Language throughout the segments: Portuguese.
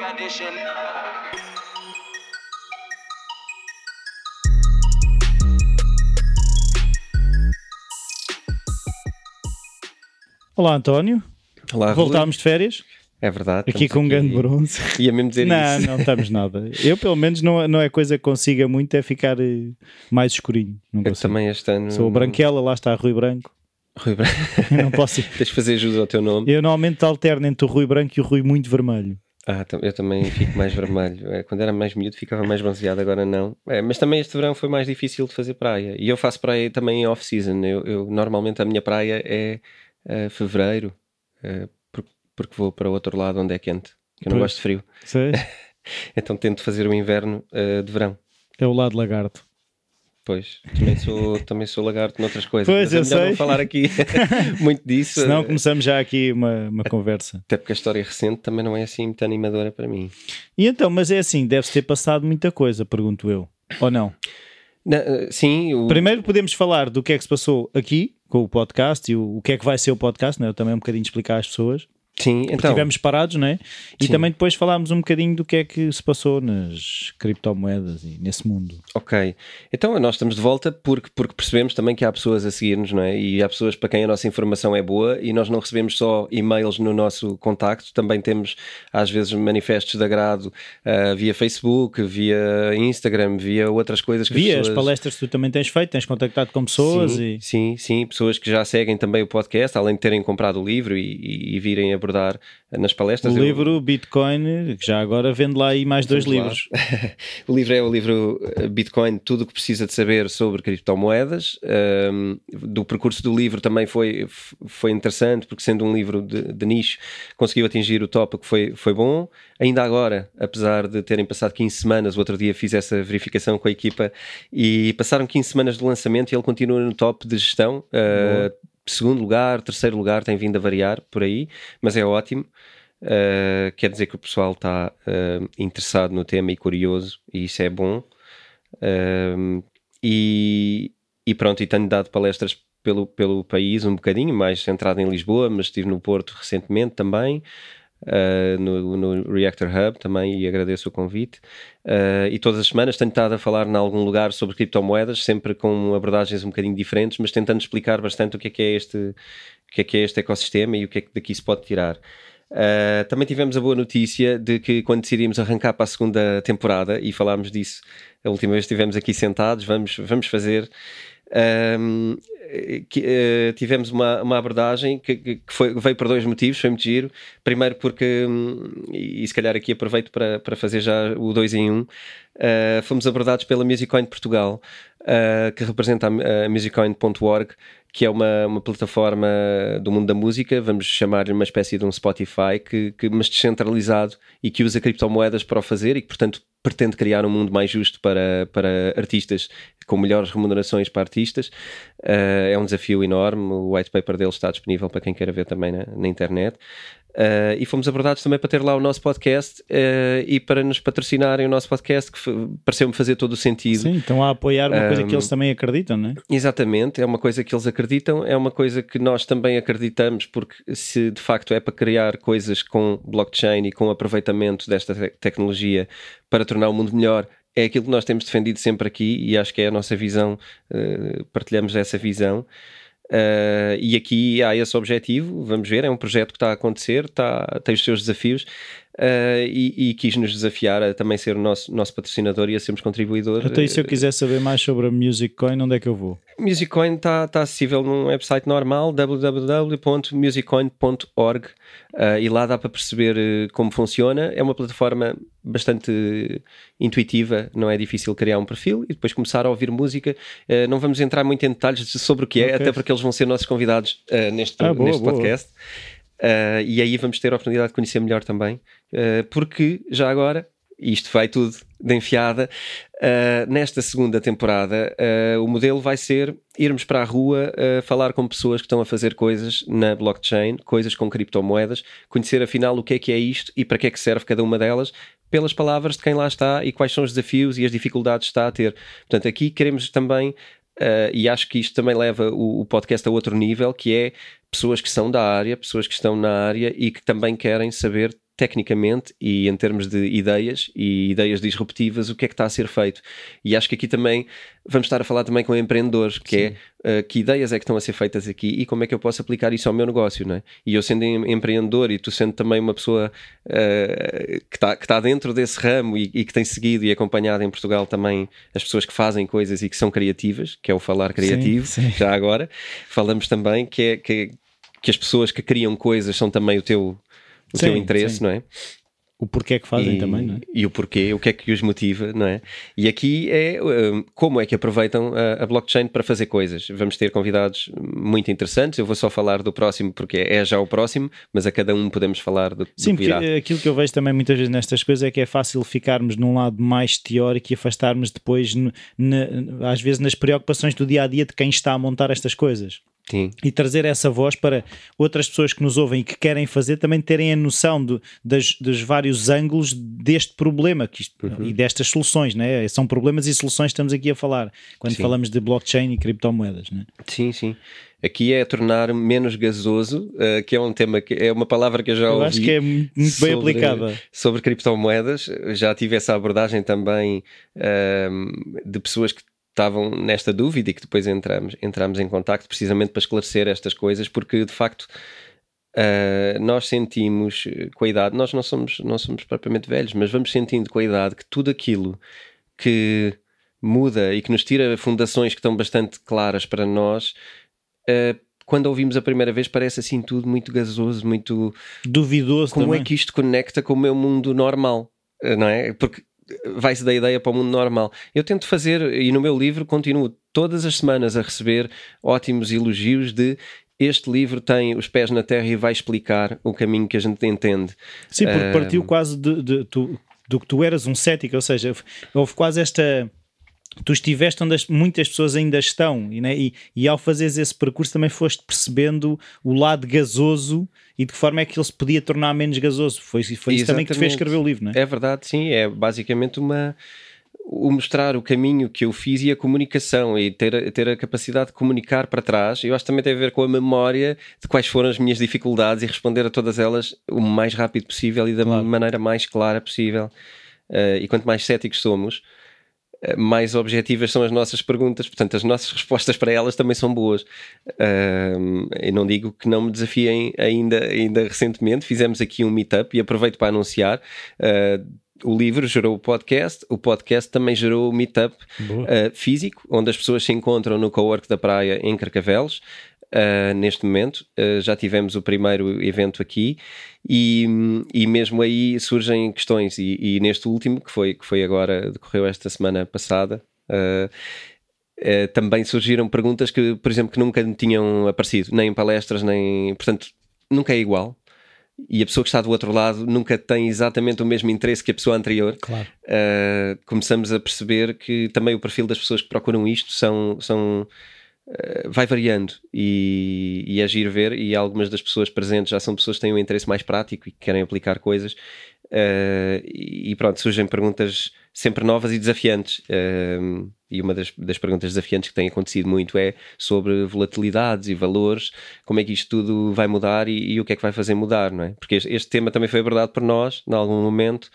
condition. Olá, António. Olá, Rui. Voltámos de férias? É verdade. Aqui com um grande bronze. Ia mesmo dizer Não, isso. não estamos nada. Eu, pelo menos, não, não é coisa que consiga muito, é ficar eh, mais escurinho. Não Eu também este ano. Sou branquela, lá está Rui Branco. Rui Branco. Eu não posso ir. Tens de fazer jus ao teu nome. Eu normalmente alterno entre o Rui Branco e o Rui muito vermelho. Ah, eu também fico mais vermelho. É, quando era mais miúdo ficava mais bronzeado, agora não. É, mas também este verão foi mais difícil de fazer praia. E eu faço praia também em off-season. Eu, eu- normalmente a minha praia é eh, fevereiro, por- porque vou para o outro lado onde é quente. Que eu não Pois. gosto de frio. Então tento fazer o inverno eh, de verão. É o lado lagarto. Pois, também sou, também sou lagarto noutras coisas. Pois, mas é eu melhor sei. não falar aqui muito disso. Senão começamos já aqui uma, uma conversa. Até porque a história recente também não é assim muito animadora para mim. E então, mas é assim, deve-se ter passado muita coisa, pergunto eu. Ou não? Eh, sim, o, Primeiro podemos falar do que é que se passou aqui com o podcast e o, o que é que vai ser o podcast, né? eu também um bocadinho explicar às pessoas. Sim então, estivemos parados, né? E Sim. também depois falámos um bocadinho do que é que se passou nas criptomoedas e nesse mundo. ok. Então nós estamos de volta porque, porque percebemos também que há pessoas a seguir-nos, não é? E há pessoas para quem a nossa informação é boa e nós não recebemos só e-mails no nosso contacto, também temos às vezes manifestos de agrado ah, via Facebook, via Instagram, via outras coisas que Vi as as pessoas... palestras que tu também tens feito, tens contactado com pessoas sim, e. sim, sim, pessoas que já seguem também o podcast, além de terem comprado o livro e, e- e virem abordar nas palestras. O Eu- livro Bitcoin, que já agora vende lá aí mais dois Vamos livros. o livro é o livro eh, Bitcoin, tudo o que precisa de saber sobre criptomoedas. Um, do percurso do livro também foi, foi interessante, porque sendo um livro de, de nicho, conseguiu atingir o tópico, foi, foi bom. Ainda agora, apesar de terem passado 15 semanas, o outro dia fiz essa verificação com a equipa e passaram 15 semanas de lançamento e ele continua no top de gestão. Uh, segundo lugar, terceiro lugar, tem vindo a variar por aí, mas é ótimo. Uh, quer dizer que o pessoal está uh, interessado no tema e curioso, e isso é bom. Um, e, e pronto, e tenho dado palestras pelo, pelo país um bocadinho, mais centrado em Lisboa, mas estive no Porto recentemente também, uh, no, no Reactor Hub também, e agradeço o convite. Uh, e todas as semanas tenho estado a falar em algum lugar sobre criptomoedas, sempre com abordagens um bocadinho diferentes, mas tentando explicar bastante o que é que é este, o que é que é este ecossistema e o que é que daqui se pode tirar. Uh, também tivemos a boa notícia de que quando decidimos arrancar para a segunda temporada e falámos disso a última vez estivemos aqui sentados, vamos, vamos fazer. Um, que, uh, tivemos uma, uma abordagem que, que foi, veio por dois motivos, foi muito giro. Primeiro, porque, hum, e, se calhar aqui aproveito para, para fazer já o dois em um, uh, fomos abordados pela Musiccoin de Portugal, uh, que representa a, a musiccoin.org, que é uma, uma plataforma do mundo da música, vamos chamar-lhe uma espécie de um Spotify, que, que, mas descentralizado e que usa criptomoedas para o fazer e que, portanto, pretende criar um mundo mais justo para, para artistas, com melhores remunerações para artistas. Uh, é um desafio enorme, o white paper dele está disponível para quem queira ver também na, na internet. Uh, e fomos abordados também para ter lá o nosso podcast uh, e para nos patrocinarem o nosso podcast, que pareceu-me fazer todo o sentido. Sim, estão a apoiar uma coisa que Um, eles também acreditam, não é? Exatamente, é uma coisa que eles acreditam, é uma coisa que nós também acreditamos, porque se de facto é para criar coisas com blockchain e com aproveitamento desta te- tecnologia para tornar o mundo melhor, é aquilo que nós temos defendido sempre aqui e acho que é a nossa visão, eh, partilhamos essa visão. Uh, e aqui há esse objetivo, vamos ver, é um projeto que está a acontecer, está, tem os seus desafios uh, e, e quis nos desafiar a também ser o nosso, nosso patrocinador e a sermos contribuidor. Então, e se eu quiser saber mais sobre a Music Coin, onde é que eu vou? Musiccoin está tá acessível num website normal, www.musiccoin.org, uh, e lá dá para perceber como funciona. É uma plataforma bastante intuitiva, não é difícil criar um perfil e depois começar a ouvir música. Uh, não vamos entrar muito em detalhes sobre o que é, Ok. até porque eles vão ser nossos convidados uh, neste, Ah, boa, neste boa. podcast. Uh, e aí vamos ter a oportunidade de conhecer melhor também, uh, porque já agora, isto vai tudo de enfiada, uh, nesta segunda temporada o modelo vai ser irmos para a rua falar com pessoas que estão a fazer coisas na blockchain, coisas com criptomoedas, conhecer afinal o que é que é isto e para que é que serve cada uma delas, pelas palavras de quem lá está e quais são os desafios e as dificuldades que está a ter. Portanto, aqui queremos também Uh, e acho que isto também leva o, o podcast a outro nível, que é pessoas que são da área, pessoas que estão na área e que também querem saber tecnicamente e em termos de ideias e ideias disruptivas, o que é que está a ser feito. E acho que aqui também vamos estar a falar também com empreendedores, que Sim. é uh, que ideias é que estão a ser feitas aqui e como é que eu posso aplicar isso ao meu negócio, não é? E eu sendo empreendedor e tu sendo também uma pessoa uh, que está que tá dentro desse ramo e, e, que tem seguido e acompanhado em Portugal também as pessoas que fazem coisas e que são criativas, que é o falar criativo, sim, sim. já agora, falamos também que é que, que as pessoas que criam coisas são também o teu o sim, teu interesse, sim. não é? O porquê que fazem e, também, não é? E o porquê, o que é que os motiva, não é? E aqui é um, como é que aproveitam a, a, blockchain para fazer coisas. Vamos ter convidados muito interessantes. Eu vou só falar do próximo porque é já o próximo, mas a cada um podemos falar do, Sim, do que porque aquilo que eu vejo também muitas vezes nestas coisas é que é fácil ficarmos num lado mais teórico e afastarmos depois, às vezes, nas preocupações do dia a dia de quem está a montar estas coisas. Sim. e trazer essa voz para outras pessoas que nos ouvem e que querem fazer também terem a noção do, das, dos vários ângulos deste problema que isto, uhum. e destas soluções, né? são problemas e soluções que estamos aqui a falar quando sim. falamos de blockchain e criptomoedas. Né? Sim, sim. Aqui é tornar menos gasoso, uh, que é um tema que é uma palavra que eu já eu ouvi. Acho que é muito bem sobre, aplicada. Sobre criptomoedas, já tive essa abordagem também uh, de pessoas que estavam nesta dúvida e que depois entramos, entramos em contacto precisamente para esclarecer estas coisas, porque de facto uh, nós sentimos com a idade, nós não somos, não somos propriamente velhos, mas vamos sentindo com a idade que tudo aquilo que muda e que nos tira fundações que estão bastante claras para nós. Uh, quando ouvimos a primeira vez parece assim tudo muito gasoso, muito duvidoso. Como é também. é que isto conecta com o meu mundo normal? Não é? Porque vai-se da ideia para o mundo normal. Eu tento fazer, e no meu livro continuo todas as semanas a receber ótimos elogios de este livro tem os pés na terra e vai explicar o caminho que a gente entende. Sim, porque partiu quase de, de, de, do que tu eras um cético, ou seja, houve quase esta tu estiveste onde as, muitas pessoas ainda estão e, né, e, e, ao fazeres esse percurso também foste percebendo o lado gasoso e de que forma é que ele se podia tornar menos gasoso. Foi, foi isso também que te fez escrever o livro, não é? É verdade, sim. É basicamente uma o mostrar o caminho que eu fiz e a comunicação e ter, ter a capacidade de comunicar para trás. Eu acho que também tem a ver com a memória de quais foram as minhas dificuldades e responder a todas elas o mais rápido possível e da claro. maneira mais clara possível. Uh, e quanto mais céticos somos, mais objetivas são as nossas perguntas, portanto, as nossas respostas para elas também são boas. Uh, eu não digo que não me desafiem ainda, ainda recentemente, fizemos aqui um meetup e aproveito para anunciar. Uh, o livro gerou o podcast, o podcast também gerou o meetup uh, físico, onde as pessoas se encontram no Cowork da Praia em Carcavelos uh, neste momento. Uh, já tivemos o primeiro evento aqui e, e mesmo aí surgem questões. E, e, neste último, que foi, que foi agora, decorreu esta semana passada. Uh, também surgiram perguntas que, por exemplo, que nunca tinham aparecido, nem em palestras, nem. Portanto, nunca é igual e a pessoa que está do outro lado nunca tem exatamente o mesmo interesse que a pessoa anterior, claro. uh, começamos a perceber que também o perfil das pessoas que procuram isto são, são vai variando e, e é ver e algumas das pessoas presentes já são pessoas que têm um interesse mais prático e que querem aplicar coisas uh, e pronto, surgem perguntas sempre novas e desafiantes uh, e uma das, das, perguntas desafiantes que tem acontecido muito é sobre volatilidades e valores, como é que isto tudo vai mudar e, e o que é que vai fazer mudar, não é? Porque este, este tema também foi abordado por nós, em algum momento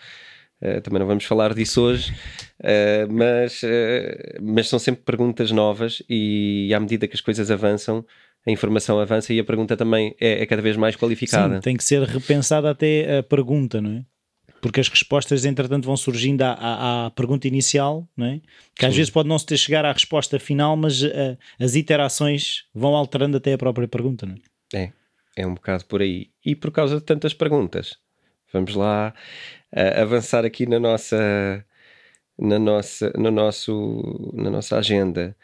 Uh, também não vamos falar disso hoje, uh, mas, uh, mas são sempre perguntas novas e à medida que as coisas avançam, a informação avança e a pergunta também é, é cada vez mais qualificada. Sim, tem que ser repensada até a pergunta, não é? Porque as respostas, entretanto, vão surgindo à, à, à pergunta inicial, não é? que Sim. às vezes pode não se ter chegar à resposta final, mas as iterações vão alterando até a própria pergunta, não é? É, é um bocado por aí. E por causa de tantas perguntas, vamos lá uh, avançar aqui na nossa, na nossa, no nosso, na nossa agenda.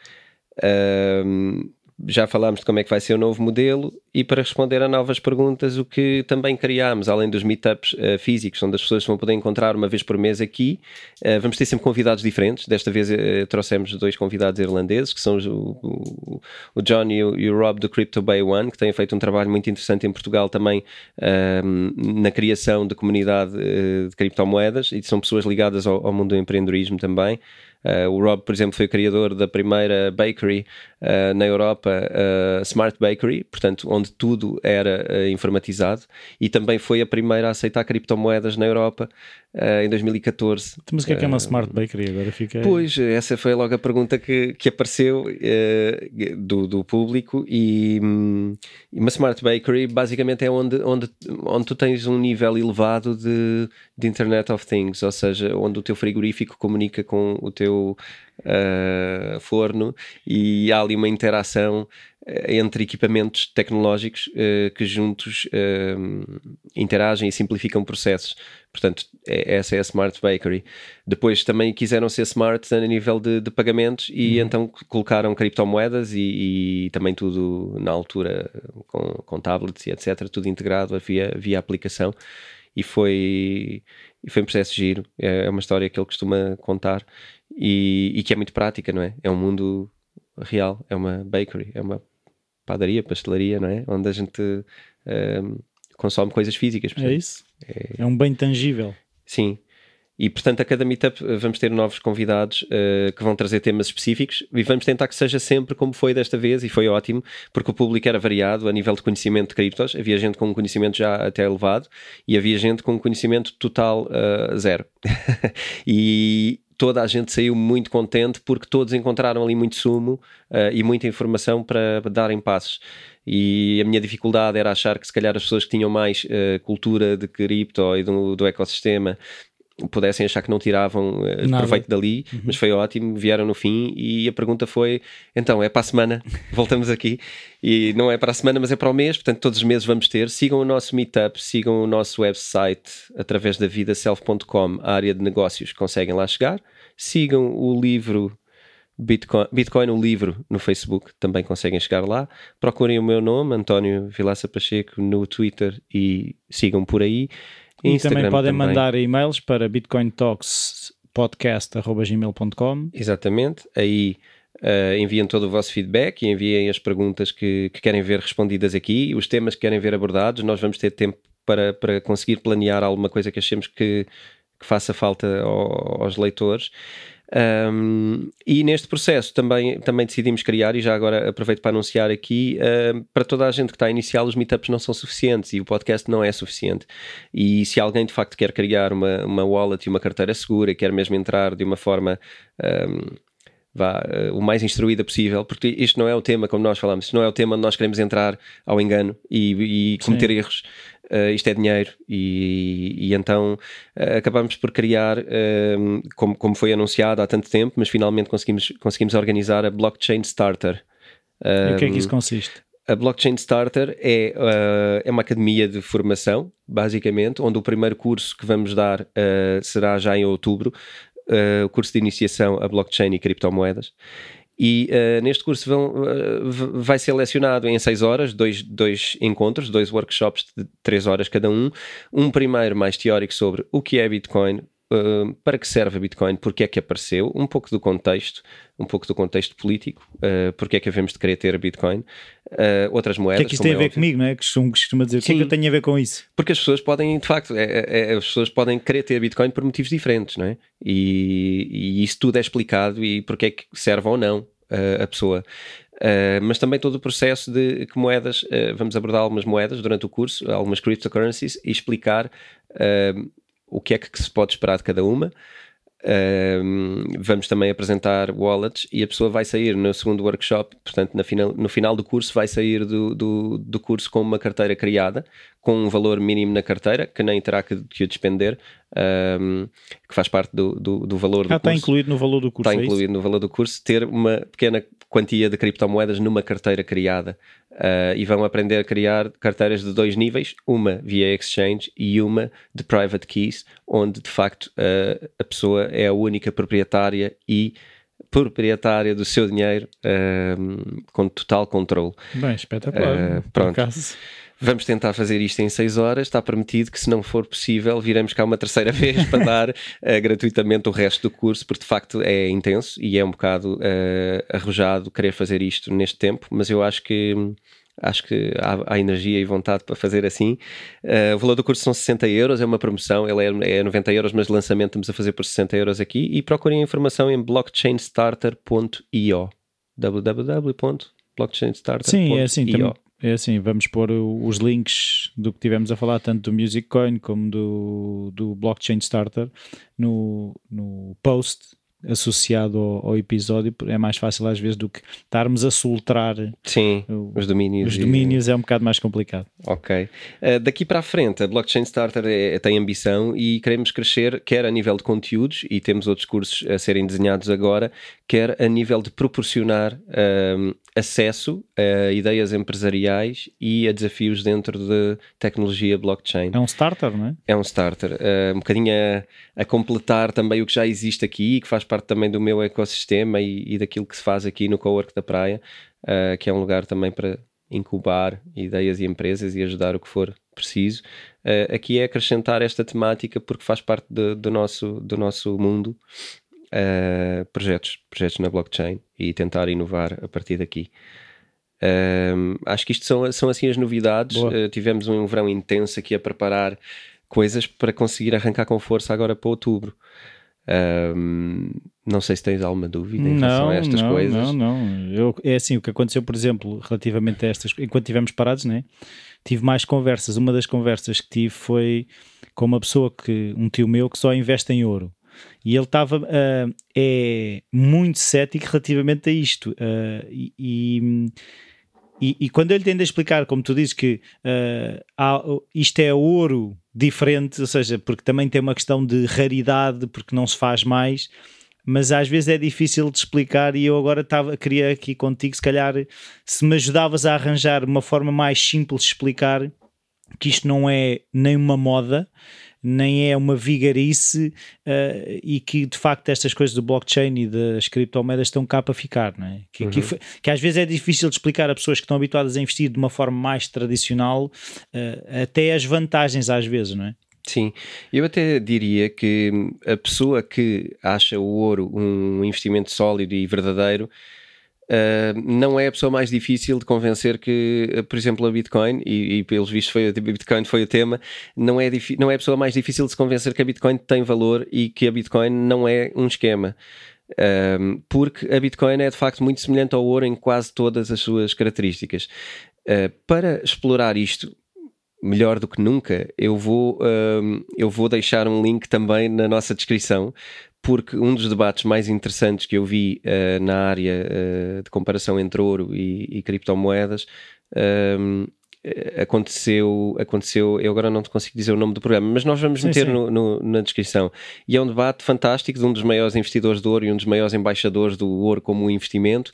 Uh, já falámos de como é que vai ser o novo modelo e para responder a novas perguntas, o que também criámos, além dos meetups uh, físicos, onde as pessoas vão poder encontrar uma vez por mês aqui, uh, vamos ter sempre convidados diferentes. Desta vez uh, trouxemos dois convidados irlandeses, que são o, o, John e o, e o, Rob do Crypto Bay One, que têm feito um trabalho muito interessante em Portugal também ehm, na criação de comunidade de criptomoedas e são pessoas ligadas ao, ao mundo do empreendedorismo também. Uh, o Rob, por exemplo, foi o criador da primeira bakery uh, na Europa, uh, Smart Bakery, portanto, onde tudo era informatizado, e também foi a primeira a aceitar criptomoedas na Europa em 2014. Então, mas o que é que é uma Smart Bakery? Agora fica. Pois, essa foi logo a pergunta que, que apareceu do, do público, e um, uma Smart Bakery basicamente é onde, onde, onde tu tens um nível elevado de, de Internet of Things, ou seja, onde o teu frigorífico comunica com o teu uh, forno e há ali uma interação eh, entre equipamentos tecnológicos uh, que juntos uh, interagem e simplificam processos. Portanto, é, essa é a Smart Bakery. Depois também quiseram ser smart a nível de, de pagamentos e uhum. então colocaram criptomoedas e, e, também tudo na altura com, com tablets e etc. Tudo integrado via, via aplicação e foi, e foi um processo giro. É, é uma história que ele costuma contar e, e, que é muito prática, não é? É um mundo real, é uma bakery, é uma padaria, pastelaria, não é? Onde a gente um, consome coisas físicas. É isso? É... é um bem tangível. Sim. E portanto, a cada meetup eh, vamos ter novos convidados uh, que vão trazer temas específicos e vamos tentar que seja sempre como foi desta vez, e foi ótimo, porque o público era variado a nível de conhecimento de criptos. Havia gente com um conhecimento já até elevado e havia gente com um conhecimento total uh, zero. e, toda a gente saiu muito contente porque todos encontraram ali muito sumo uh, e muita informação para darem passos. E a minha dificuldade era achar que se calhar as pessoas que tinham mais uh, cultura de cripto e do, do ecossistema pudessem achar que não tiravam uh, proveito dali, uhum. mas foi ótimo, vieram no fim e a pergunta foi: então é para a semana, voltamos aqui. E não é para a semana, mas é para o mês, portanto, todos os meses vamos ter. Sigam o nosso meetup, sigam o nosso website através da vidaself.com, a área de negócios, conseguem lá chegar. Sigam o livro Bitcoin, Bitcoin, o livro no Facebook, também conseguem chegar lá. Procurem o meu nome, António Vilaça Pacheco, no Twitter e sigam por aí. E Instagram também podem também. mandar e-mails para bitcointalkspodcast.gmail.com Exatamente, aí uh, enviem todo o vosso feedback e enviem as perguntas que, que, querem ver respondidas aqui, os temas que querem ver abordados. Nós vamos ter tempo para, para conseguir planear alguma coisa que achemos que, que faça falta ao, aos leitores. Um, e neste processo também, também decidimos criar, e já agora aproveito para anunciar aqui, uh, para toda a gente que está a iniciar, os meetups não são suficientes e o podcast não é suficiente. E se alguém de facto quer criar uma, uma wallet e uma carteira segura, quer mesmo entrar de uma forma. Um, vá, uh, o mais instruída possível, porque isto não é o tema, como nós falamos, isto não é o tema onde nós queremos entrar ao engano e, e cometer Sim. erros uh, isto é dinheiro e, e então uh, acabamos por criar, uh, como, como foi anunciado há tanto tempo, mas finalmente conseguimos, conseguimos organizar a Blockchain Starter. e o que é que isso consiste? A Blockchain Starter é, uh, é uma academia de formação, basicamente, onde o primeiro curso que vamos dar uh, será já em outubro, uh, o curso de iniciação a blockchain e criptomoedas. E uh, neste curso vão, uh, vai ser lecionado em seis horas, dois, dois encontros, dois workshops de três horas cada um. Um primeiro mais teórico sobre o que é Bitcoin, uh, para que serve a Bitcoin, porque é que apareceu, um pouco do contexto, um pouco do contexto político, uh, porque é que havemos de querer ter a Bitcoin, outras moedas. O que é que isto tem a ver comigo, não é? Que costuma dizer, o que é que eu tenho a ver com isso? Porque as pessoas podem, de facto, é, é, é, as pessoas podem querer ter Bitcoin por motivos diferentes, não é? E, e isso tudo é explicado e porque é que serve ou não a pessoa. Uh, mas também todo o processo de que moedas, uh, vamos abordar algumas moedas durante o curso, algumas cryptocurrencies e explicar uh, o que é que se pode esperar de cada uma. vamos também apresentar wallets e a pessoa vai sair no segundo workshop, portanto, final, no final do curso, vai sair do, do, do, curso com uma carteira criada, com um valor mínimo na carteira, que nem terá que, que o despender, um, que faz parte do, do, do valor do ah, curso. Está incluído no valor do curso. Está é incluído isso? no valor do curso, ter uma pequena quantia de criptomoedas numa carteira criada. Uh, e vão aprender a criar carteiras de dois níveis, uma via exchange e uma de private keys, onde de facto uh, a pessoa é a única proprietária e proprietária do seu dinheiro uh, com total controle. Bem, espetacular. Uh, pronto. Vamos tentar fazer isto em 6 horas. Está permitido que, se não for possível, viremos cá uma terceira vez para dar uh, gratuitamente o resto do curso, porque de facto é intenso e é um bocado uh, arrojado querer fazer isto neste tempo. Mas eu acho que acho que há, há, energia e vontade para fazer assim. Uh, o valor do curso são 60 euros, é uma promoção, ele é, é 90 euros, mas lançamento estamos a fazer por 60 euros aqui. E procurem informação em blockchainstarter.io www.blockchainstarter.io Sim, é assim, é assim, vamos pôr os links do que tivemos a falar, tanto do Music Coin como do, do Blockchain Starter, no, no post associado ao, ao, episódio é mais fácil às vezes do que estarmos a soltar Sim, o, os domínios. Os domínios e... é um bocado mais complicado. Ok. Uh, daqui para a frente, a Blockchain Starter é, tem ambição e queremos crescer, quer a nível de conteúdos, e temos outros cursos a serem desenhados agora, quer a nível de proporcionar uh, acesso a ideias empresariais e a desafios dentro de tecnologia blockchain. É um starter, não é? É um starter. Uh, um bocadinho a, a, completar também o que já existe aqui, que faz parte também do meu ecossistema e, e daquilo que se faz aqui no Cowork da Praia, uh, que é um lugar também para incubar ideias e empresas e ajudar o que for preciso. Uh, aqui é acrescentar esta temática porque faz parte de, do, nosso, do nosso mundo uh, projetos, projetos na blockchain e tentar inovar a partir daqui. Uh, acho que isto são, são assim as novidades. Uh, tivemos um verão intenso aqui a preparar coisas para conseguir arrancar com força agora para outubro. não sei se tens alguma dúvida em relação a estas não, coisas. Não, não. Eu, é assim, o que aconteceu, por exemplo, relativamente a estas, enquanto estivemos parados, né? tive mais conversas. Uma das conversas que tive foi com uma pessoa que, um tio meu, que só investe em ouro. E ele estava uh, é muito cético relativamente a isto. Uh, e, e, e, quando ele tende a explicar, como tu dizes, que uh, há, isto é ouro diferente, ou seja, porque também tem uma questão de raridade, porque não se faz mais, mas às vezes é difícil de explicar. E eu agora estava, queria aqui contigo, se calhar, se me ajudavas a arranjar uma forma mais simples de explicar que isto não é nem uma moda, nem é uma vigarice uh, e que de facto estas coisas do blockchain e das criptomoedas estão cá para ficar, não é? Que, uhum. que, que, às vezes é difícil de explicar a pessoas que estão habituadas a investir de uma forma mais tradicional uh, até as vantagens às vezes, não é? Sim, eu até diria que a pessoa que acha o ouro um investimento sólido e verdadeiro Uh, não é a pessoa mais difícil de convencer que, uh, por exemplo, a Bitcoin, e, e pelos vistos foi, a Bitcoin foi o tema, não é, não é a pessoa mais difícil de se convencer que a Bitcoin tem valor e que a Bitcoin não é um esquema. Uh, porque a Bitcoin é de facto muito semelhante ao ouro em quase todas as suas características. para explorar isto melhor do que nunca, eu vou, eu vou deixar um link também na nossa descrição porque um dos debates mais interessantes que eu vi uh, na área uh, de comparação entre ouro e, e criptomoedas um, aconteceu, aconteceu, eu agora não te consigo dizer o nome do programa, mas nós vamos sim, meter sim. No, no, na descrição. E é um debate fantástico de um dos maiores investidores de ouro e um dos maiores embaixadores do ouro como investimento,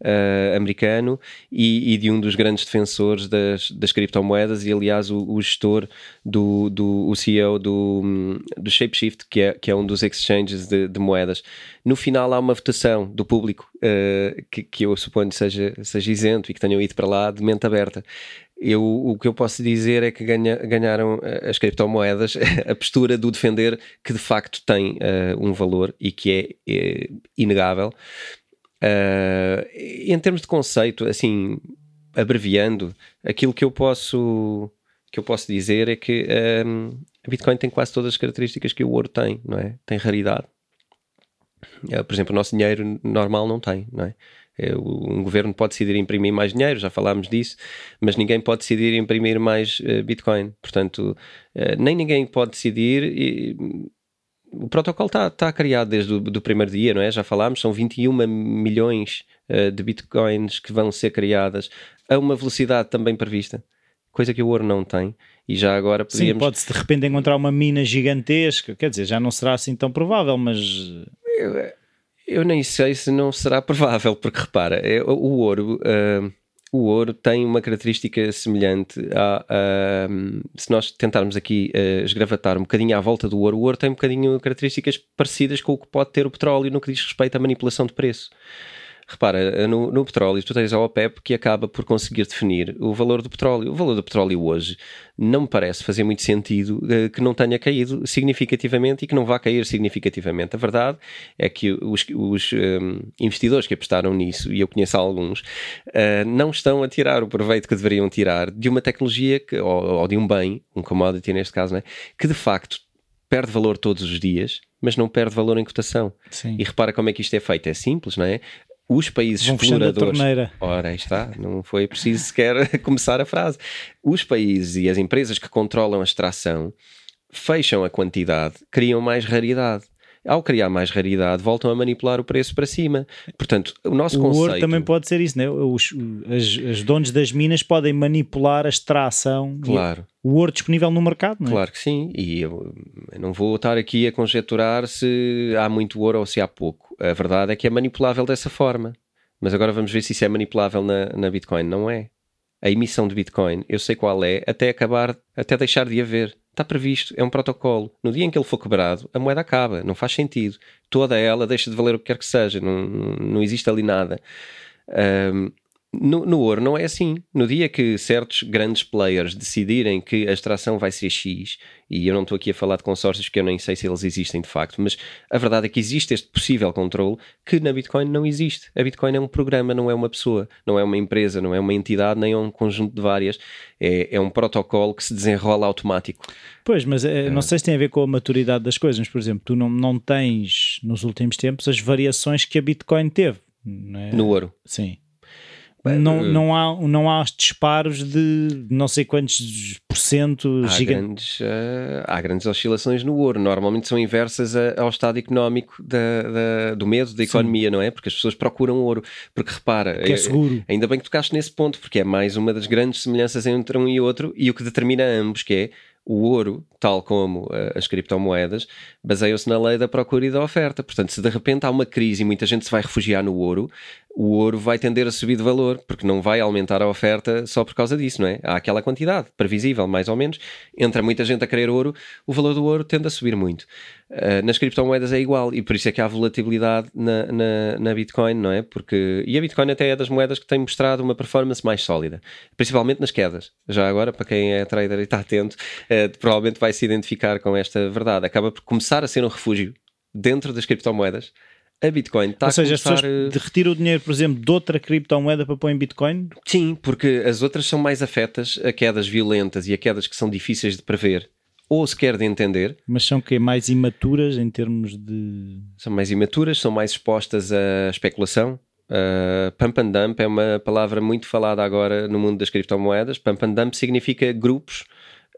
uh, americano e, e, de um dos grandes defensores das, das criptomoedas e aliás o, o gestor do, do o CEO do, do Shapeshift que é, que é um dos exchanges de, de moedas no final há uma votação do público uh, que, que eu suponho seja, seja isento e que tenham ido para lá de mente aberta eu, o que eu posso dizer é que ganha, ganharam eh, as criptomoedas a postura do defender que de facto tem uh, um valor e que é, é inegável Uh, em termos de conceito, assim, abreviando, aquilo que eu posso que eu posso dizer é que um, a Bitcoin tem quase todas as características que o ouro tem, não é? Tem raridade. Por exemplo, o nosso dinheiro normal não tem, não é? É um governo pode decidir imprimir mais dinheiro, já falámos disso, mas ninguém pode decidir imprimir mais uh, Bitcoin. Portanto, uh, nem ninguém pode decidir e, o protocolo está tá criado desde o do primeiro dia, não é? Já falámos, são 21 milhões de bitcoins que vão ser criadas a uma velocidade também prevista, coisa que o ouro não tem. E já agora podíamos... Sim, pode-se de repente encontrar uma mina gigantesca, quer dizer, já não será assim tão provável, mas... Eu, nem sei se não será provável, porque repara, é, o ouro... Uh, o ouro tem uma característica semelhante a, a se nós tentarmos aqui uh, esgravatar um bocadinho à volta do ouro, o ouro tem um bocadinho características parecidas com o que pode ter o petróleo no que diz respeito à manipulação de preço. Repara, no, no petróleo, tu tens a OPEP que acaba por conseguir definir o valor do petróleo. O valor do petróleo hoje não me parece fazer muito sentido uh, que não tenha caído significativamente e que não vá cair significativamente. A verdade é que os, os um, investidores que apostaram nisso, e eu conheço alguns, uh, não estão a tirar o proveito que deveriam tirar de uma tecnologia que, ou, ou de um bem, um commodity neste caso, né, que de facto perde valor todos os dias, mas não perde valor em cotação. Sim. E repara como é que isto é feito, é simples, não é? Os países Vão a exploradores. torneira. Ora, aí está, não foi preciso sequer começar a frase. Os países e as empresas que controlam a extração fecham a quantidade, criam mais raridade. Ao criar mais raridade, voltam a manipular o preço para cima. Portanto, o nosso O conceito. ouro também pode ser isso, né? Os, as, as donos das minas podem manipular a extração, e Claro. o ouro disponível no mercado, não é? Claro que sim, e eu não vou estar aqui a conjecturar se há muito ouro ou se há pouco. A verdade é que é manipulável dessa forma. Mas agora vamos ver se isso é manipulável na, na Bitcoin. Não é. A emissão de Bitcoin, eu sei qual é, até acabar, até deixar de haver. Está previsto, é um protocolo. No dia em que ele for quebrado, a moeda acaba, não faz sentido. Toda ela deixa de valer o que quer que seja, não, não existe ali nada. Ahm, no, no ouro não é assim. No dia que certos grandes players decidirem que a extração vai ser X, e eu não estou aqui a falar de consórcios que eu nem sei se eles existem de facto, mas a verdade é que existe este possível controle que na Bitcoin não existe. A Bitcoin é um programa, não é uma pessoa, não é uma empresa, não é uma entidade, nem é um conjunto de várias. É, é um protocolo que se desenrola automático. Pois, mas eh, não sei se tem a ver com a maturidade das coisas, mas, por exemplo, tu não, não tens nos últimos tempos as variações que a Bitcoin teve. É? No ouro. Sim. Bem, não, eh, não, há, não há os disparos de não sei quantos por cento Há gigantes. grandes, eh, há grandes oscilações no ouro. Normalmente são inversas a- ao estado económico da, da- do medo da economia, não é? Porque as pessoas procuram ouro. Porque repara, Que é eh, seguro. ainda bem que tocaste nesse ponto, porque é mais uma das grandes semelhanças entre um e outro e o que determina ambos, que é o ouro, tal como eh, as criptomoedas, baseiam-se na lei da procura e da oferta. Portanto, se de repente há uma crise e muita gente se vai refugiar no ouro, o ouro vai tender a subir de valor, porque não vai aumentar a oferta só por causa disso, não é? Há aquela quantidade previsível, mais ou menos. Entra muita gente a querer ouro, o valor do ouro tende a subir muito. Uh, nas criptomoedas é igual, e por isso é que há volatilidade na, na, na Bitcoin, não é? Porque, e a Bitcoin até é das moedas que tem mostrado uma performance mais sólida, principalmente nas quedas. Já agora, para quem é trader e está atento, uh, provavelmente vai se identificar com esta verdade. Acaba por começar a ser um refúgio dentro das criptomoedas. A Bitcoin está Ou seja, a as começar... pessoas uh, retiram o dinheiro, por exemplo, de outra criptomoeda para pôr em Bitcoin. Sim, porque as outras são mais afetas a quedas violentas e a quedas que são difíceis de prever ou sequer de entender. Mas são que mais imaturas em termos de. São mais imaturas, são mais expostas à especulação. Uh, pump and dump é uma palavra muito falada agora no mundo das criptomoedas. Pump and dump significa grupos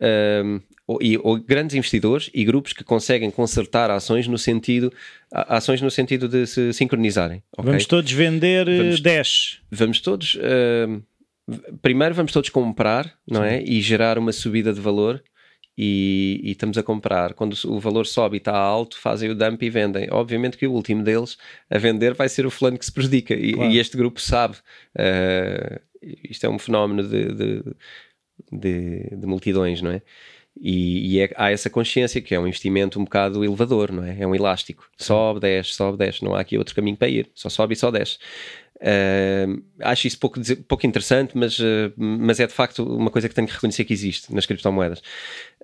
um, ou, e, ou grandes investidores e grupos que conseguem consertar ações no sentido ações no sentido de se sincronizarem. ok? Vamos todos vender eh, Vamos- 10. vamos todos uh, primeiro vamos todos comprar não é e gerar uma subida de valor e, e estamos a comprar quando o valor sobe e está alto fazem o dump e vendem obviamente que o último deles a vender vai ser o fulano que se prejudica e, Claro. e este grupo sabe Uh, isto é um fenómeno de, de, de- de multidões não é e, e é- há essa consciência que é um investimento um bocado elevador, não é? É um elástico. Sobe, desce, sobe, desce. Não há aqui outro caminho para ir. Só sobe e só desce. Ah, acho isso pouco, pouco interessante, mas, ah, mas é de facto uma coisa que tenho que reconhecer que existe nas criptomoedas.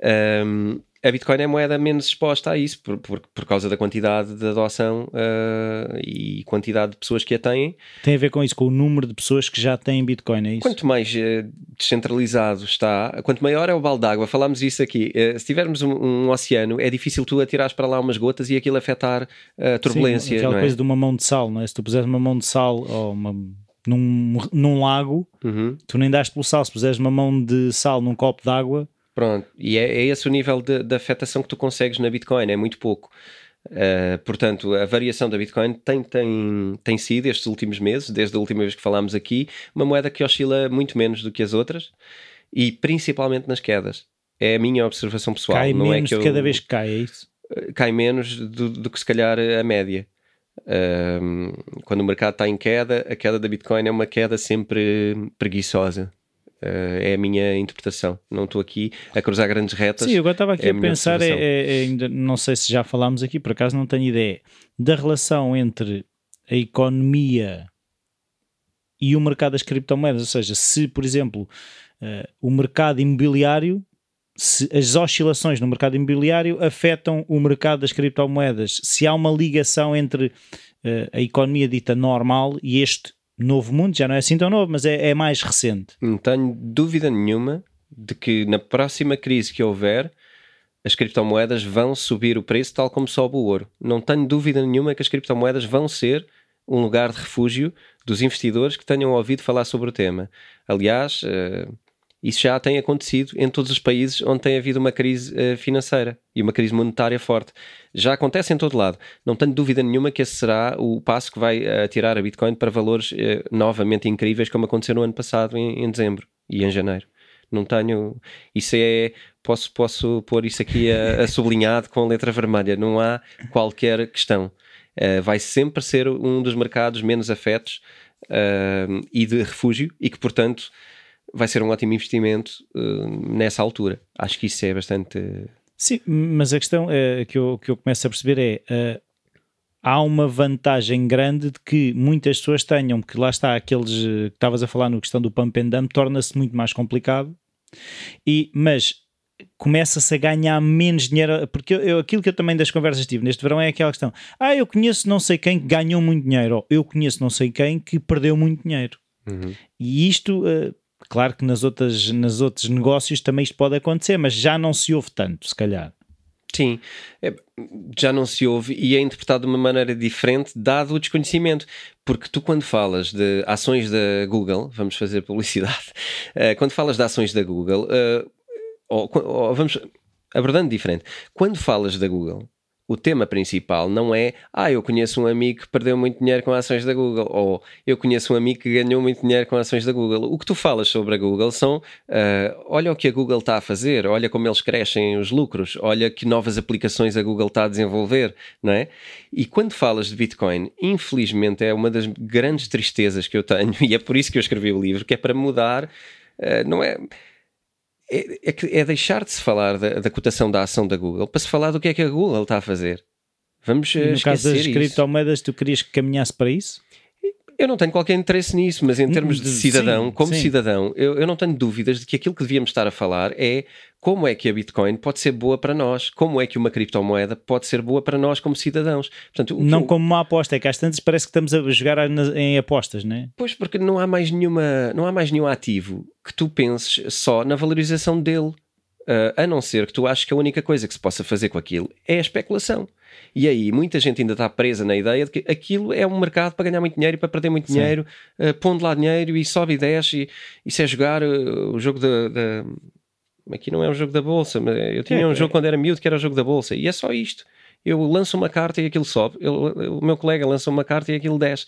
Ah, a Bitcoin é a moeda menos exposta a isso, por, por, por causa da quantidade de adoção ah, e quantidade de pessoas que a têm. Tem a ver com isso, com o número de pessoas que já têm Bitcoin, é isso? Quanto mais eh, descentralizado está, quanto maior é o balde d'água, falámos isso aqui. eh, se tivermos um, um oceano, é difícil tu atirares para lá umas gotas e aquilo afetar eh, a turbulência. Sim, aquela não é? coisa de uma mão de sal, não é? Se tu puseres uma mão de sal ou uma, num, num lago, Uhum. tu nem daste pelo sal. Se puseres uma mão de sal num copo de água, Pronto, e é, é esse o nível de, de afetação que tu consegues na Bitcoin, é muito pouco. Uh, portanto, a variação da Bitcoin tem, tem, tem sido, estes últimos meses, desde a última vez que falámos aqui, uma moeda que oscila muito menos do que as outras e principalmente nas quedas. É a minha observação pessoal. cai não menos é que eu- cada vez que cai, é isso? cai menos do, do que se calhar a média. Um, quando o mercado está em queda, a queda da Bitcoin é uma queda sempre preguiçosa. Uh, é a minha interpretação. Não estou aqui a cruzar grandes retas. Sim, eu agora estava aqui é a a pensar, é, é- é ainda não sei se já falámos aqui, por acaso não tenho ideia, da relação entre a economia e o mercado das criptomoedas. Ou seja, se, por exemplo, uh, o mercado imobiliário, se as oscilações no mercado imobiliário afetam o mercado das criptomoedas, se há uma ligação entre uh, a economia dita normal e este novo mundo, já não é assim tão novo, mas é, é mais recente. Não tenho dúvida nenhuma de que na próxima crise que houver, as criptomoedas vão subir o preço tal como sobe o ouro. Não tenho dúvida nenhuma que as criptomoedas vão ser um lugar de refúgio dos investidores que tenham ouvido falar sobre o tema. Aliás, uh, isso já tem acontecido em todos os países onde tem havido uma crise uh, financeira e uma crise monetária forte. Já acontece em todo lado. Não tenho dúvida nenhuma que esse será o passo que vai uh, tirar a Bitcoin para valores novamente incríveis, como aconteceu no ano passado, em, em dezembro e em janeiro. Não tenho. Isso é. Posso, posso pôr isso aqui a, a sublinhado com letra vermelha. Não há qualquer questão. Uh, vai sempre ser um dos mercados menos afetos uh, e de refúgio e que, portanto, vai ser um ótimo investimento uh, nessa altura. Acho que isso é bastante. Sim, mas a questão é, que, eu, que eu começo a perceber é há uma vantagem grande de que muitas pessoas tenham, que lá está, aqueles que estavas a falar no questão do pump and dump, torna-se muito mais complicado, e, mas começa-se a ganhar menos dinheiro, porque eu, eu, aquilo que eu também das conversas tive neste verão é aquela questão, ah, eu conheço não sei quem que ganhou muito dinheiro, ou eu conheço não sei quem que perdeu muito dinheiro. Uhum. E isto, uh, claro que nas outras, nas outros negócios também isto pode acontecer, mas já não se ouve tanto, se calhar. Sim, é, já não se ouve e é interpretado de uma maneira diferente, dado o desconhecimento. Porque tu, quando falas de ações da Google, vamos fazer publicidade, uh, quando falas de ações da Google, uh, ou, ou vamos abordando diferente, quando falas da Google, o tema principal não é ah, eu conheço um amigo que perdeu muito dinheiro com ações da Google ou eu conheço um amigo que ganhou muito dinheiro com ações da Google. O que tu falas sobre a Google são uh, olha o que a Google está a fazer, olha como eles crescem os lucros, olha que novas aplicações a Google está a desenvolver, não é? E quando falas de Bitcoin, infelizmente é uma das grandes tristezas que eu tenho e é por isso que eu escrevi o livro, que é para mudar, uh, não é é, é, é deixar de se falar da, da, cotação da ação da Google para se falar do que é que a Google está a fazer. Vamos e no caso das criptomoedas, tu querias que caminhasse para isso? Eu não tenho qualquer interesse nisso, mas em termos de cidadão, sim, como sim. cidadão, eu, eu, não tenho dúvidas de que aquilo que devíamos estar a falar é como é que a Bitcoin pode ser boa para nós, como é que uma criptomoeda pode ser boa para nós como cidadãos. Portanto, não como uma aposta, é que às tantas parece que estamos a jogar em apostas, não é? Pois, porque não há mais nenhuma, não há mais nenhum ativo que tu penses só na valorização dele. Uh, a não ser que tu aches que a única coisa que se possa fazer com aquilo é a especulação. E aí muita gente ainda está presa na ideia de que aquilo é um mercado para ganhar muito dinheiro e para perder muito Sim. dinheiro, uh, pondo lá dinheiro e sobe e desce, e isso é jogar uh, o jogo da, da. Aqui não é um jogo da bolsa, mas eu tinha é, um jogo é. quando era miúdo que era o jogo da bolsa, e é só isto. Eu lanço uma carta e aquilo sobe, eu, o meu colega lança uma carta e aquilo desce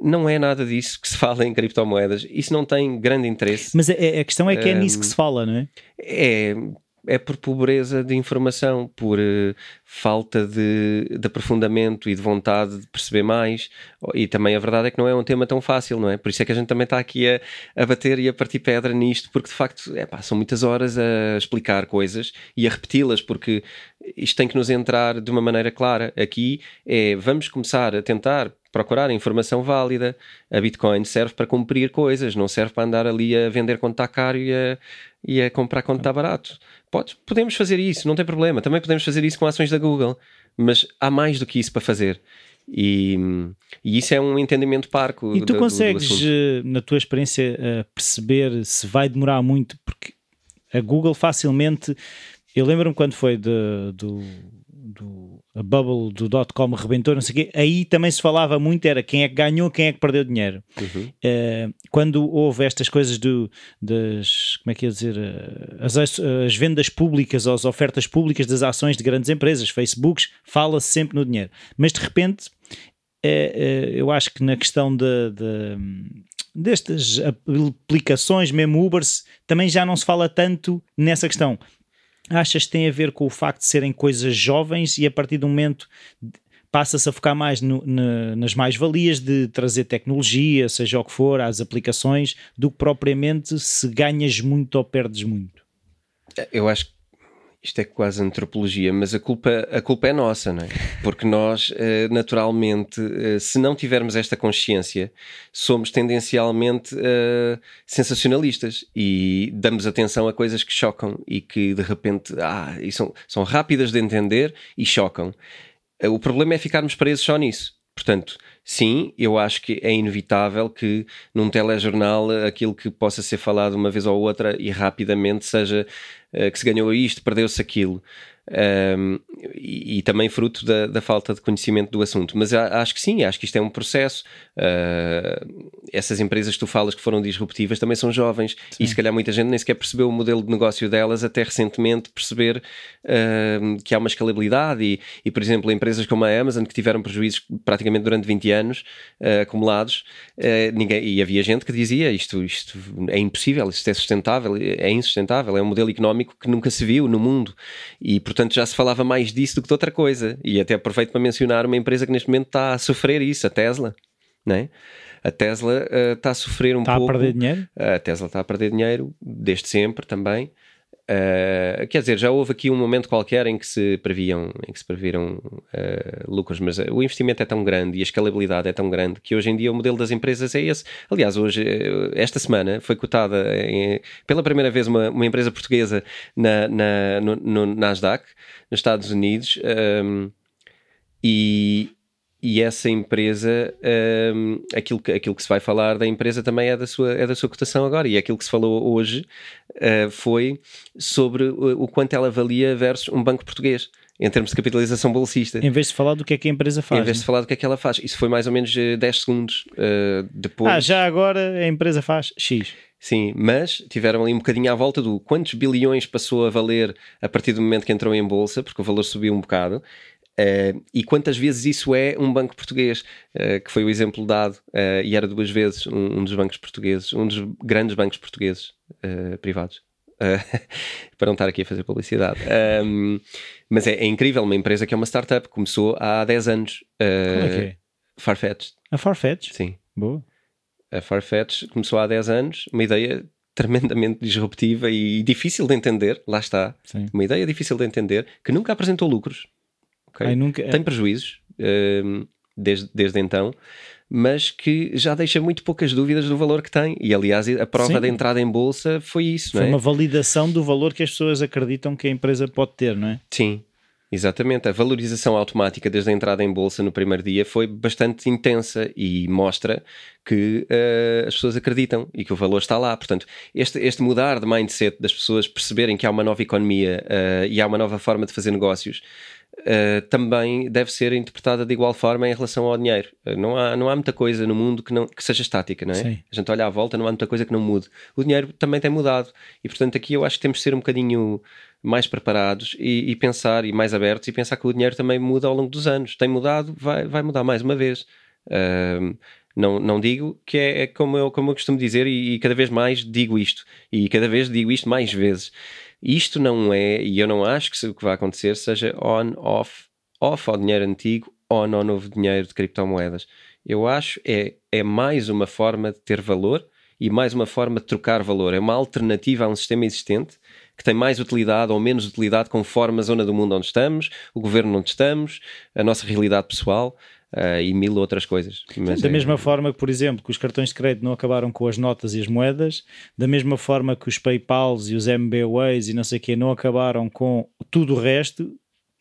não é nada disso que se fala em criptomoedas. Isso não tem grande interesse. Mas a, a questão é que é um, nisso que se fala, não é? É, é por pobreza de informação, por uh, falta de, de, aprofundamento e de vontade de perceber mais. E também a verdade é que não é um tema tão fácil, não é? Por isso é que a gente também está aqui a, a bater e a partir pedra nisto, porque de facto é, são muitas horas a explicar coisas e a repeti-las, porque isto tem que nos entrar de uma maneira clara. Aqui é vamos começar a tentar procurar informação válida. A Bitcoin serve para cumprir coisas, não serve para andar ali a vender quando está caro e a, e a comprar quando está barato. Pode, podemos fazer isso, não tem problema. Também podemos fazer isso com ações da Google, mas há mais do que isso para fazer. E, e isso é um entendimento parco. E tu do, consegues, do eh, na tua experiência, eh, perceber se vai demorar muito? Porque a Google facilmente. Eu lembro-me quando foi de, do do a bubble do dot-com rebentou, não sei o quê, aí também se falava muito, era quem é que ganhou, quem é que perdeu dinheiro. Uhum. Uh, quando houve estas coisas do, das, como é que ia dizer, uh, as, as vendas públicas ou as ofertas públicas das ações de grandes empresas, Facebooks, fala-se sempre no dinheiro. Mas de repente, uh, eu acho que na questão de, de destas aplicações, mesmo Ubers, também já não se fala tanto nessa questão. Achas que tem a ver com o facto de serem coisas jovens e a partir do momento passa-se a focar mais no, na, nas mais-valias de trazer tecnologia, seja o que for, às aplicações, do que propriamente se ganhas muito ou perdes muito? Eu acho que isto é quase antropologia, mas a culpa, a culpa é nossa, não é? Porque nós, eh, naturalmente, eh, se não tivermos esta consciência, somos tendencialmente uh, sensacionalistas e damos atenção a coisas que chocam e que de repente ah, são, são rápidas de entender e chocam. O problema é ficarmos presos só nisso. Portanto, sim, eu acho que é inevitável que num telejornal aquilo que possa ser falado uma vez ou outra e rapidamente seja uh, que se ganhou isto, perdeu-se aquilo um, e, e, também fruto da, da, falta de conhecimento do assunto. Mas acho que sim, acho que isto é um processo. Uh, essas empresas que tu falas que foram disruptivas também são jovens sim. e se calhar muita gente nem sequer percebeu o modelo de negócio delas até recentemente perceber uh, que há uma escalabilidade e, e, por exemplo, empresas como a Amazon que tiveram prejuízos praticamente durante 20 anos uh, acumulados ninguém, e havia gente que dizia isto, isto é impossível, isto é sustentável, é insustentável, é um modelo económico que nunca se viu no mundo e, portanto, portanto já se falava mais disso do que de outra coisa. E até aproveito para mencionar uma empresa que neste momento está a sofrer isso, a Tesla. Não é? A Tesla uh, está a sofrer um está pouco. Está a perder dinheiro? A Tesla está a perder dinheiro, desde sempre também. Uh, quer dizer, já houve aqui um momento qualquer em que se previam, em que se previram uh, lucros, mas o investimento é tão grande e a escalabilidade é tão grande que hoje em dia o modelo das empresas é esse. Aliás, hoje, esta semana, foi cotada em, pela primeira vez uma, uma empresa portuguesa na, na, no, no Nasdaq, nos Estados Unidos, um, e, e essa empresa, um, aquilo, que, aquilo que se vai falar da empresa também é da sua, é da sua cotação agora. E aquilo que se falou hoje uh, foi sobre o, o, quanto ela valia versus um banco português. Em termos de capitalização bolsista. Em vez de falar do que é que a empresa faz. Em vez de né? falar do que é que ela faz. Isso foi mais ou menos 10 eh, segundos uh, depois. Ah, já agora a empresa faz X. Sim, mas tiveram ali um bocadinho à volta do quantos bilhões passou a valer a partir do momento que entrou em bolsa, porque o valor subiu um bocado, Uh, e quantas vezes isso é um banco português, uh, que foi o exemplo dado, uh, e era duas vezes um, um, dos bancos portugueses, um dos grandes bancos portugueses privados. para não estar aqui a fazer publicidade. Um, mas é, é, incrível, uma empresa que é uma startup, começou há 10 anos. Como é que é? Farfetch. A Farfetch? Sim. Boa. A Farfetch começou há 10 anos, uma ideia tremendamente disruptiva e difícil de entender, lá está. Sim. Uma ideia difícil de entender, que nunca apresentou lucros okay? Ai, nunca... Tem prejuízos uh, desde, desde então, mas que já deixa muito poucas dúvidas do valor que tem. E aliás, a prova Sim. da entrada em bolsa foi isso, foi não é? uma validação do valor que as pessoas acreditam que a empresa pode ter, não é? Sim. Exatamente, a valorização automática desde a entrada em bolsa no primeiro dia foi bastante intensa e mostra que uh, as pessoas acreditam e que o valor está lá. Portanto, este, este mudar de mindset das pessoas perceberem que há uma nova economia uh, e há uma nova forma de fazer negócios uh, também deve ser interpretada de igual forma em relação ao dinheiro. Uh, não, há, não há muita coisa no mundo que, não, que seja estática, não é? Sim. A gente olha à volta, não há muita coisa que não mude. O dinheiro também tem mudado. E portanto, aqui eu acho que temos de ser um bocadinho mais preparados e, e, pensar e mais abertos e pensar que o dinheiro também muda ao longo dos anos. Tem mudado, vai, vai mudar mais uma vez. Uh, não, não digo que é, é, como, eu, como eu costumo dizer, e, e, cada vez mais digo isto, e cada vez digo isto mais vezes. Isto não é, e eu não acho que o que vai acontecer seja on, off, off ao dinheiro antigo, on ao novo dinheiro de criptomoedas. Eu acho é é mais uma forma de ter valor e mais uma forma de trocar valor. É uma alternativa a um sistema existente que tem mais utilidade ou menos utilidade conforme a zona do mundo onde estamos, o governo onde estamos, a nossa realidade pessoal uh, e mil outras coisas. Mas da é... mesma forma que, por exemplo, que os cartões de crédito não acabaram com as notas e as moedas, da mesma forma que os PayPals e os MBWays e não sei o que não acabaram com tudo o resto,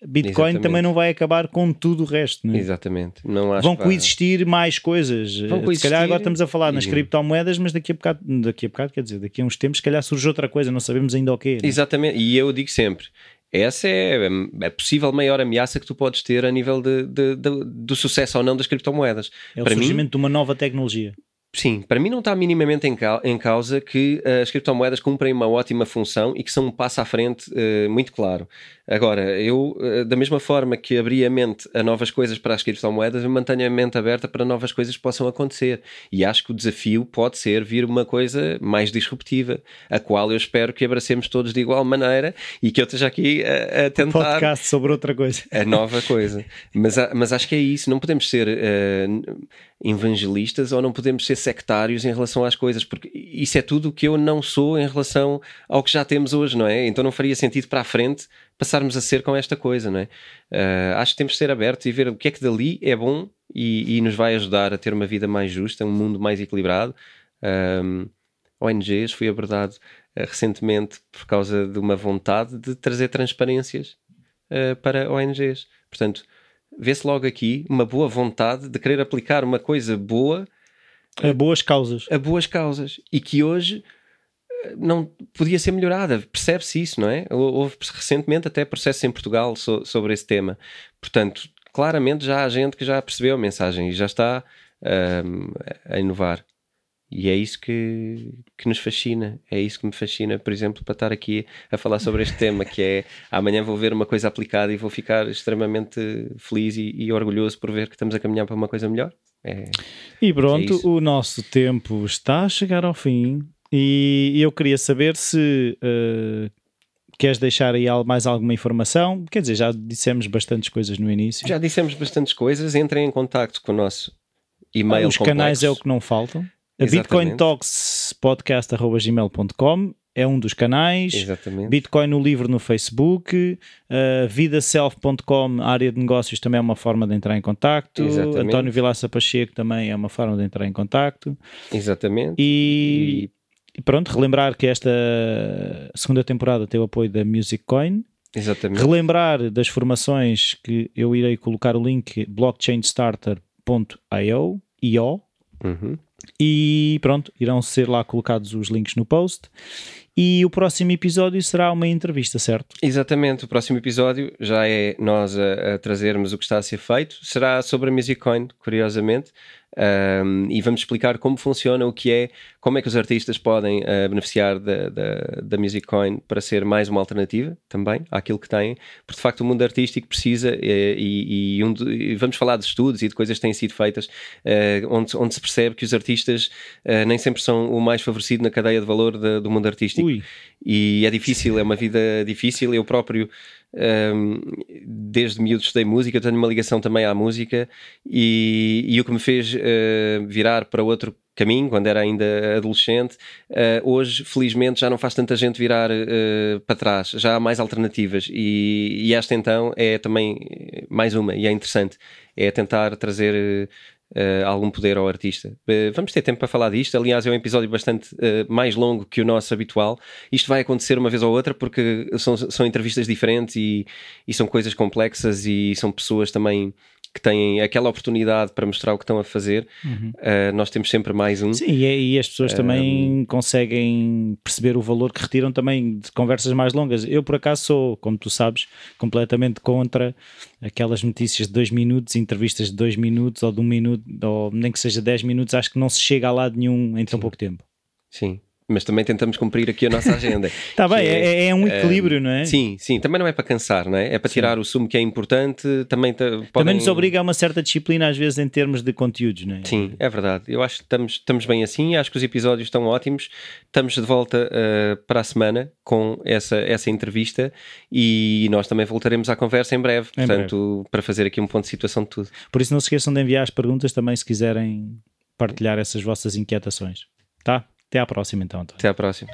Bitcoin Exatamente. também não vai acabar com tudo o resto. Não é? Exatamente. Não Vão coexistir mais coisas. Vão coexistir, se calhar agora estamos a falar nas criptomoedas, mas daqui a bocado, daqui a bocado, quer dizer, daqui a uns tempos, se calhar surge outra coisa, não sabemos ainda o quê. É? Exatamente. E eu digo sempre: essa é a possível maior ameaça que tu podes ter a nível de, de, de, do sucesso ou não das criptomoedas. É o Para surgimento mim, de uma nova tecnologia. Sim, para mim não está minimamente em, causa que uh, as criptomoedas cumprem uma ótima função e que são um passo à frente uh, muito claro. Agora, eu, uh, da mesma forma que abri a mente a novas coisas para as criptomoedas, eu mantenho a mente aberta para novas coisas que possam acontecer. E acho que o desafio pode ser vir uma coisa mais disruptiva, a qual eu espero que abracemos todos de igual maneira e que eu esteja aqui a, a tentar. Um podcast sobre outra coisa. A nova coisa. mas, mas acho que é isso, não podemos ser evangelistas ou não podemos ser sectários em relação às coisas, porque isso é tudo o que eu não sou em relação ao que já temos hoje, não é? Então não faria sentido para a frente passarmos a ser com esta coisa, não é? Uh, acho que temos de ser abertos e ver o que é que dali é bom e, e nos vai ajudar a ter uma vida mais justa, um mundo mais equilibrado. Um, ONGs, fui abordado uh, recentemente por causa de uma vontade de trazer transparências uh, para ONGs. Portanto, vê-se logo aqui uma boa vontade de querer aplicar uma coisa boa a boas causas. A boas causas. E que hoje não podia ser melhorada. Percebe-se isso, não é? Houve recentemente até processos em Portugal so, sobre esse tema. Portanto, claramente já há gente que já percebeu a mensagem e já está um, a inovar. E é isso que, que nos fascina. É isso que me fascina, por exemplo, para estar aqui a falar sobre este tema, que é amanhã vou ver uma coisa aplicada e vou ficar extremamente feliz e, e orgulhoso por ver que estamos a caminhar para uma coisa melhor. É, e pronto, é o nosso tempo está a chegar ao fim. E eu queria saber se uh, queres deixar aí mais alguma informação. Quer dizer, já dissemos bastantes coisas no início. Já dissemos bastantes coisas. Entrem em contato com o nosso e-mail. Ah, os complexo. canais é o que não faltam. A Bitcoin Talks podcast.gmail.com é um dos canais. Exatamente. Bitcoin no livro no Facebook. Uh, vidaself.com, área de negócios, também é uma forma de entrar em contacto. Exatamente. António Vilaça Pacheco também é uma forma de entrar em contacto. Exatamente. E, e pronto, relembrar que esta segunda temporada tem o apoio da Music Coin. Exatamente. Relembrar das formações que eu irei colocar o link blockchainstarter.io IO. Uhum. E pronto, irão ser lá colocados os links no post. E o próximo episódio será uma entrevista, certo? Exatamente, o próximo episódio já é nós a, a trazermos o que está a ser feito. Será sobre a Music Coin, curiosamente um, e vamos explicar como funciona, o que é, como é que os artistas podem uh, beneficiar da, da, da Music Coin para ser mais uma alternativa também àquilo que têm, porque de facto o mundo artístico precisa, e, e, e, um e vamos falar de estudos e de coisas que têm sido feitas, uh, onde, onde se percebe que os artistas uh, nem sempre são o mais favorecido na cadeia de valor de, do mundo artístico. Ui. E é difícil, é uma vida difícil. Eu próprio um, desde miúdo estudei música, tenho uma ligação também à música. E, e o que me fez uh, virar para outro caminho, quando era ainda adolescente, uh, hoje felizmente já não faz tanta gente virar uh, para trás, já há mais alternativas. E, e, esta então é também mais uma. E é interessante, é tentar trazer uh, algum poder ao artista. Uh, vamos ter tempo para falar disto. Aliás, é um episódio bastante uh, mais longo que o nosso habitual. Isto vai acontecer uma vez ou outra porque são, são entrevistas diferentes e, e são coisas complexas e são pessoas também que têm aquela oportunidade para mostrar o que estão a fazer, uhum. uh, nós temos sempre mais um. Sim, e, e as pessoas também conseguem perceber o valor que retiram também de conversas mais longas. Eu, por acaso, sou, como tu sabes, completamente contra aquelas notícias de dois minutos, entrevistas de dois minutos ou de um minuto, ou nem que seja dez minutos, acho que não se chega a lado nenhum em tão Sim. pouco tempo. Sim, mas também tentamos cumprir aqui a nossa agenda. Está bem, é, é, é, um equilíbrio, não é? Sim, sim, também não é para cansar, não é? É para tirar sim. o sumo que é importante, também podem... Também nos obriga a uma certa disciplina às vezes em termos de conteúdos, não é? Sim, é verdade. Eu acho que estamos, estamos bem assim, acho que os episódios estão ótimos. Estamos de volta uh, para a semana com essa, essa entrevista e nós também voltaremos à conversa em breve, em portanto, breve. para fazer aqui um ponto de situação de tudo. Por isso não se esqueçam de enviar as perguntas também se quiserem partilhar essas vossas inquietações, tá? Até à próxima, então. António. Até à próxima.